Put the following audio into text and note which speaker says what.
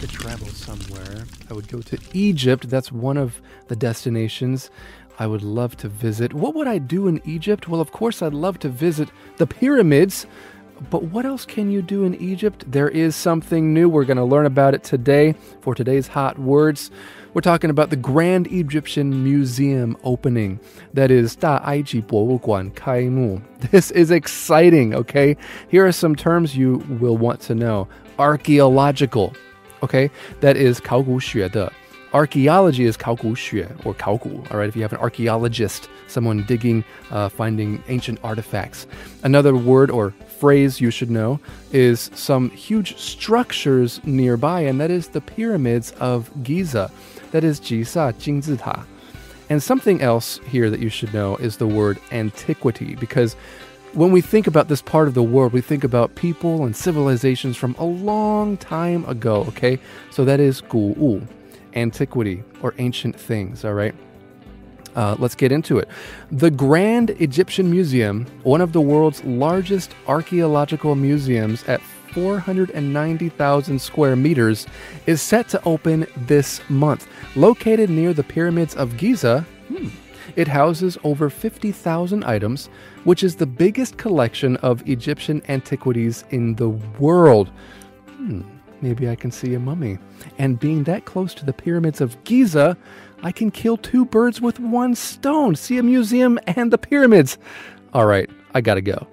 Speaker 1: to travel somewhere, I would go to Egypt. That's one of the destinations I would love to visit. What would I do in Egypt? Well, of course, I'd love to visit the pyramids. But what else can you do in Egypt? There is something new. We're going to learn about it today for today's Hot Words. We're talking about the Grand Egyptian Museum opening. That is This is exciting, okay? Here are some terms you will want to know archaeological, okay? That is 考古学的. Archaeology is 考古学 or 考古, all right? If you have an archaeologist, someone digging, uh, finding ancient artifacts. Another word or phrase you should know is some huge structures nearby, and that is the pyramids of Giza. That is Giza Jingzita. And something else here that you should know is the word antiquity, because when we think about this part of the world, we think about people and civilizations from a long time ago, okay? So that is 古物 antiquity or ancient things, all right? Uh, let's get into it. The Grand Egyptian Museum, one of the world's largest archaeological museums at 490,000 square meters, is set to open this month. Located near the pyramids of Giza, it houses over 50,000 items, which is the biggest collection of Egyptian antiquities in the world. Hmm. Maybe I can see a mummy. And being that close to the pyramids of Giza, I can kill two birds with one stone see a museum and the pyramids. All right, I gotta go.